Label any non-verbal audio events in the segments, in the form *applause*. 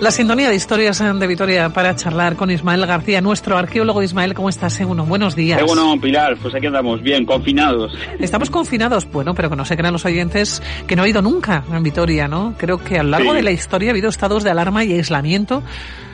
La sintonía de historias de Vitoria para charlar con Ismael García, nuestro arqueólogo. Ismael, ¿cómo estás? Uno, buenos días. Bueno, Pilar, pues aquí andamos bien, confinados. Estamos confinados, bueno, pero que no se crean los oyentes que no ha ido nunca en Vitoria, ¿no? Creo que a lo largo de la historia ha habido estados de alarma y aislamiento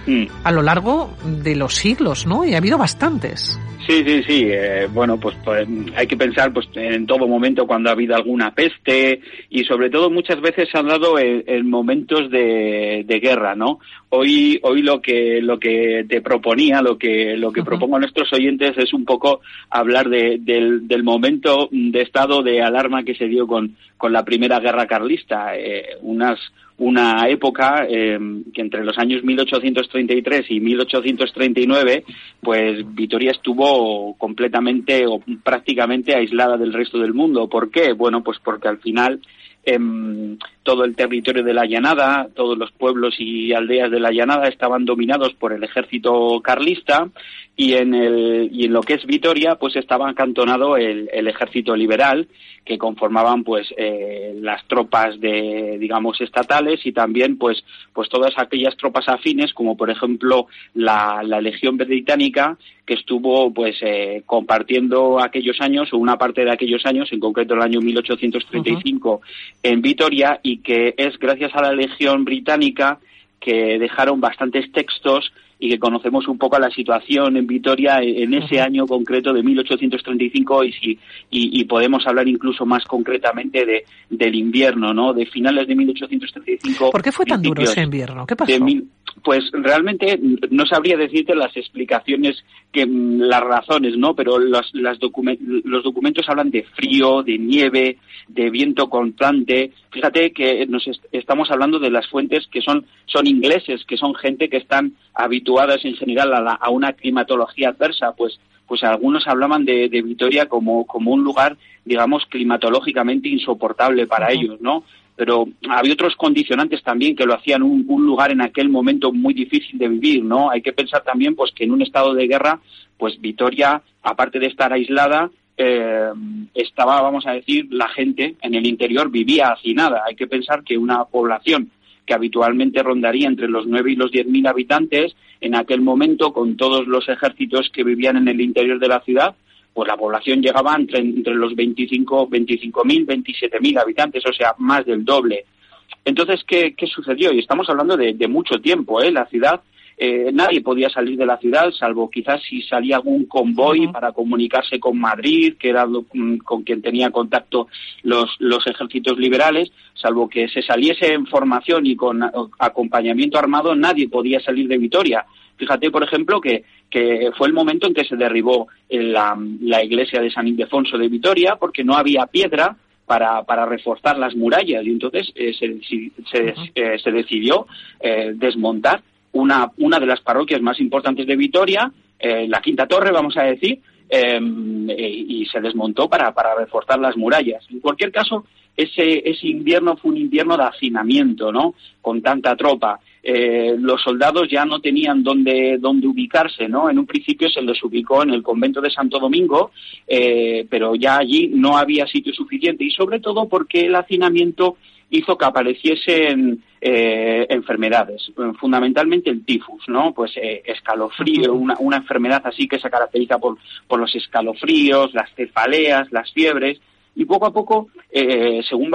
mm. a lo largo de los siglos, ¿no? Y ha habido bastantes. Sí, sí, sí. Eh, bueno, pues, pues, hay que pensar pues en todo momento cuando ha habido alguna peste y sobre todo muchas veces se han dado en, momentos de, guerra, ¿no? Hoy, hoy lo que lo que te proponía, lo que lo que propongo a nuestros oyentes es un poco hablar de, del, del momento de estado de alarma que se dio con con la primera guerra carlista, eh, unas una época eh, que entre los años 1833 y 1839, pues Vitoria estuvo completamente o prácticamente aislada del resto del mundo. ¿Por qué? Bueno, pues porque al final em, todo el territorio de la llanada, todos los pueblos y aldeas de la llanada estaban dominados por el ejército carlista y en, el, y en lo que es Vitoria pues estaba acantonado el, el ejército liberal que conformaban pues eh, las tropas de digamos estatales y también pues pues todas aquellas tropas afines como por ejemplo la, la legión británica que estuvo pues eh, compartiendo aquellos años o una parte de aquellos años en concreto el año 1835 en Vitoria y que es gracias a la legión británica que dejaron bastantes textos y que conocemos un poco la situación en Vitoria en ese año concreto de 1835 y, si, y, podemos hablar incluso más concretamente de, del invierno, ¿no? De finales de 1835. ¿Por qué fue tan duro ese invierno? ¿Qué pasó? pues realmente no sabría decirte las explicaciones, que las razones, ¿no? Pero los, las los documentos hablan de frío, de nieve, de viento constante. Fíjate que nos estamos hablando de las fuentes que son, son ingleses, que son gente que están habituadas en general a, una climatología adversa, pues pues algunos hablaban de, Vitoria como, como un lugar, digamos, climatológicamente insoportable para ellos, ¿no? pero había otros condicionantes también que lo hacían un, lugar en aquel momento muy difícil de vivir, ¿no? Hay que pensar también, pues, que en un estado de guerra, pues Vitoria, aparte de estar aislada, eh, estaba, vamos a decir, la gente en el interior vivía hacinada. Hay que pensar que una población que habitualmente rondaría entre los nueve y los diez mil habitantes, en aquel momento, con todos los ejércitos que vivían en el interior de la ciudad, pues la población llegaba entre, entre los 25, 25.000, 27.000 habitantes, o sea, más del doble. Entonces, ¿qué, qué sucedió? Y estamos hablando de, mucho tiempo, ¿eh? La ciudad, eh, nadie podía salir de la ciudad, salvo quizás si salía algún convoy para comunicarse con Madrid, que era mm, con quien tenía contacto los, los ejércitos liberales, salvo que se saliese en formación y con acompañamiento armado, nadie podía salir de Vitoria. Fíjate, por ejemplo, que, que fue el momento en que se derribó la, la iglesia de San Ildefonso de Vitoria porque no había piedra para, para reforzar las murallas y entonces eh, se, se, eh, se, decidió eh, desmontar una, una de las parroquias más importantes de Vitoria, la Quinta Torre, vamos a decir, y se desmontó para, para reforzar las murallas. En cualquier caso, ese, ese invierno fue un invierno de hacinamiento, ¿no? Con tanta tropa. Eh, los soldados ya no tenían dónde, dónde ubicarse, ¿no? En un principio se les ubicó en el convento de Santo Domingo, eh, pero ya allí no había sitio suficiente y sobre todo porque el hacinamiento hizo que apareciesen eh, enfermedades, fundamentalmente el tifus, ¿no? Pues escalofrío, una, una, enfermedad así que se caracteriza por, por los escalofríos, las cefaleas, las fiebres, y poco a poco, eh, según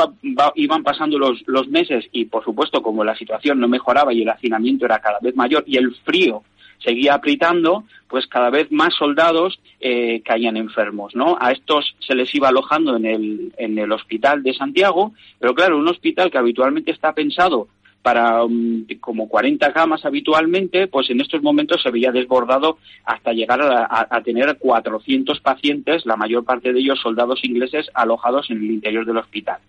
iban pasando los, los meses y por supuesto como la situación no mejoraba y el hacinamiento era cada vez mayor y el frío seguía apretando, pues cada vez más soldados eh, caían enfermos, ¿no? A estos se les iba alojando en el, en el hospital de Santiago, pero claro, un hospital que habitualmente está pensado para um, como 40 camas habitualmente, pues en estos momentos se veía desbordado hasta llegar a, a, tener 400 pacientes, la mayor parte de ellos soldados ingleses, alojados en el interior del hospital.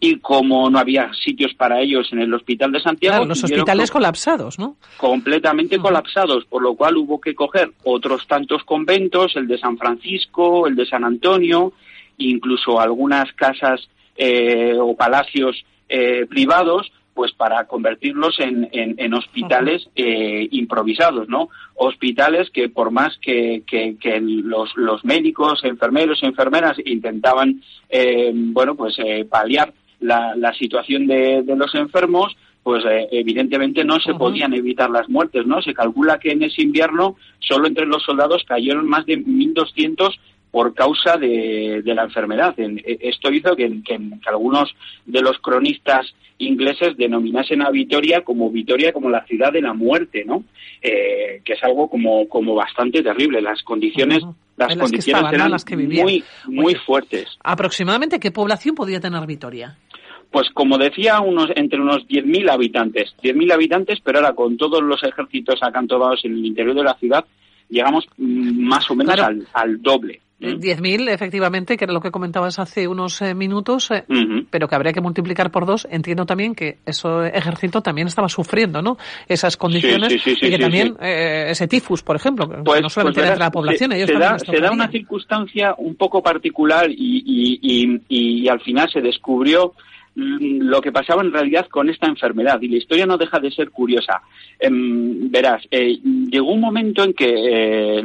Y como no había sitios para ellos en el hospital de Santiago. Claro, los hospitales colapsados, ¿no? Completamente colapsados, por lo cual hubo que coger otros tantos conventos, el de San Francisco, el de San Antonio, incluso algunas casas eh, o palacios eh, privados pues para convertirlos en, en, hospitales eh, improvisados, ¿no? Hospitales que por más que, que, los, los, médicos, enfermeros, enfermeras intentaban, eh, bueno, pues eh, paliar la, la situación de, de, los enfermos, pues evidentemente no se podían evitar las muertes, ¿no? Se calcula que en ese invierno solo entre los soldados cayeron más de 1.200 por causa de, de la enfermedad. E, esto hizo que, que, algunos de los cronistas ingleses denominasen a Vitoria como Vitoria como la ciudad de la muerte, ¿no? Eh, que es algo como, como bastante terrible. Las condiciones, las condiciones eran las que muy, muy fuertes. ¿Aproximadamente qué población podía tener Vitoria? Pues como decía, unos, entre unos 10.000 habitantes. 10.000 habitantes, pero ahora con todos los ejércitos acantonados en el interior de la ciudad, llegamos mm, más o menos al, al doble. 10.000, efectivamente, que era lo que comentabas hace unos eh, minutos, eh, pero que habría que multiplicar por dos. Entiendo también que ese ejército también estaba sufriendo, ¿no? Esas condiciones y que también eh, ese tifus, por ejemplo, pues, no solamente pues, la población, se, da, se da, una circunstancia un poco particular y, y, y al final se descubrió lo que pasaba en realidad con esta enfermedad y la historia no deja de ser curiosa. Em, verás, eh, llegó un momento en que eh,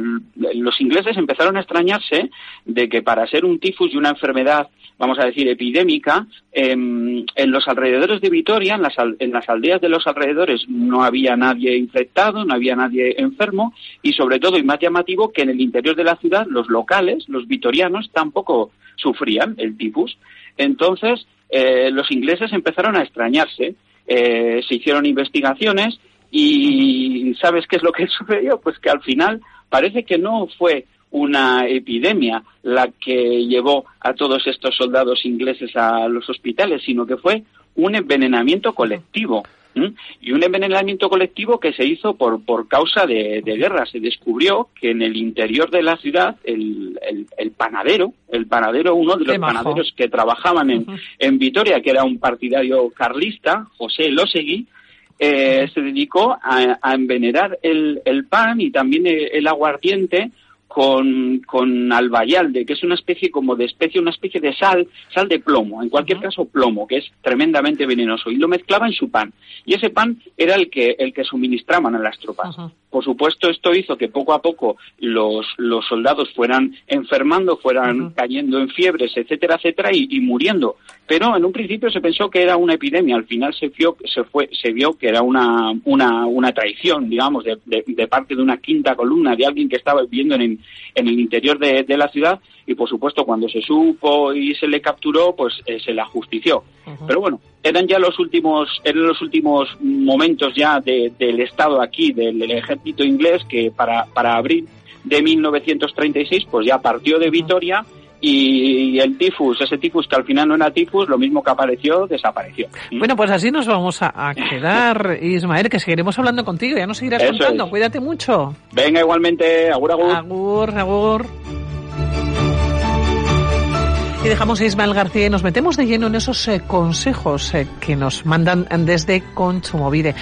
los ingleses empezaron a extrañarse de que para ser un tifus y una enfermedad, vamos a decir, epidémica, em, en los alrededores de Vitoria, en las, en las aldeas de los alrededores, no había nadie infectado, no había nadie enfermo y sobre todo, y más llamativo, que en el interior de la ciudad los locales, los vitorianos, tampoco sufrían el tifus. Entonces, eh, los ingleses empezaron a extrañarse, eh, se hicieron investigaciones y ¿sabes qué es lo que *laughs* sucedió? Pues que al final parece que no fue una epidemia la que llevó a todos estos soldados ingleses a los hospitales, sino que fue un envenenamiento colectivo. Y un envenenamiento colectivo que se hizo por, por causa de, guerra. Se descubrió que en el interior de la ciudad el, el, panadero, el panadero, uno de los panaderos que trabajaban en, en Vitoria, que era un partidario carlista, José Losegui, eh, se dedicó a, a envenenar el, el, pan y también el, el aguardiente con, con albayalde, que es una especie como de especie, una especie de sal, sal de plomo, en cualquier caso plomo, que es tremendamente venenoso, y lo mezclaba en su pan. Y ese pan era el que, el que suministraban a las tropas. Por supuesto, esto hizo que poco a poco los, los soldados fueran enfermando, fueran cayendo en fiebres, etcétera, etcétera, y, muriendo. Pero en un principio se pensó que era una epidemia, al final se vio, se fue, se vio que era una, una, una traición, digamos, de, de, parte de una quinta columna, de alguien que estaba viviendo en, en el interior de, la ciudad y por supuesto cuando se supo y se le capturó pues eh, se le ajustició pero bueno eran ya los últimos eran los últimos momentos ya del estado aquí del, ejército inglés que para para abril de 1936 pues ya partió de Vitoria y el tifus, ese tifus que al final no era tifus, lo mismo que apareció, desapareció. Bueno, pues así nos vamos a, quedar, *laughs* Ismael, que seguiremos hablando contigo, ya nos seguirás contando, cuídate mucho. Venga, igualmente, agur, agur. Agur, agur. Y dejamos a Ismael García y nos metemos de lleno en esos eh, consejos eh, que nos mandan desde Conchumovide.